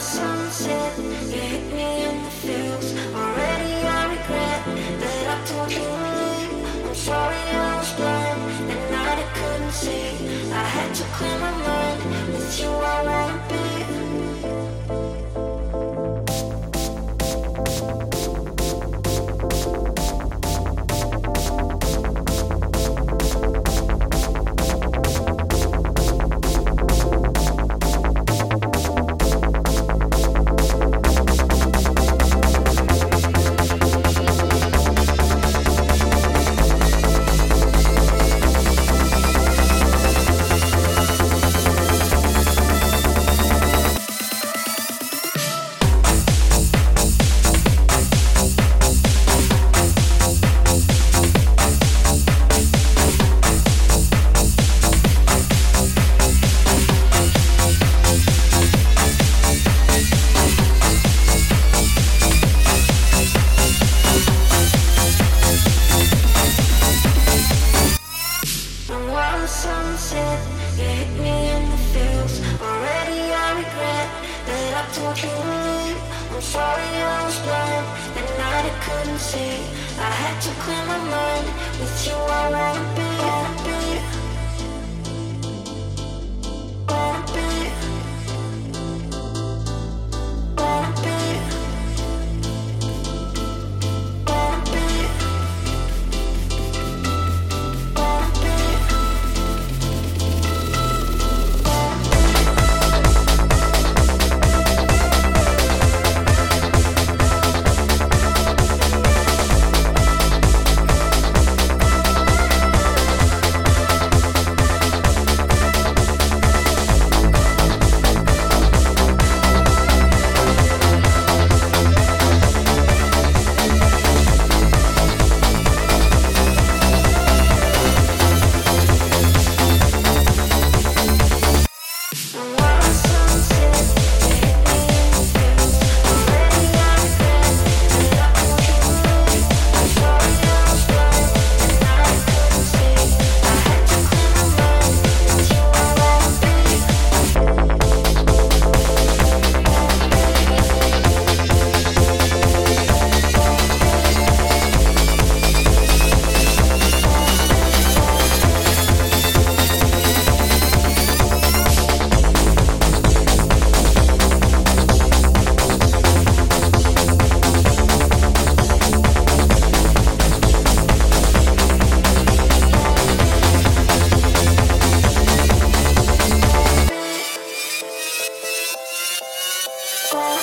The sunset, you hit me in the feels. Already I regret that I told you I'm sorry I was blind, and I couldn't see. I had to clear my mind. what I couldn't see. I had to clear my mind. With you, I wanna be happy.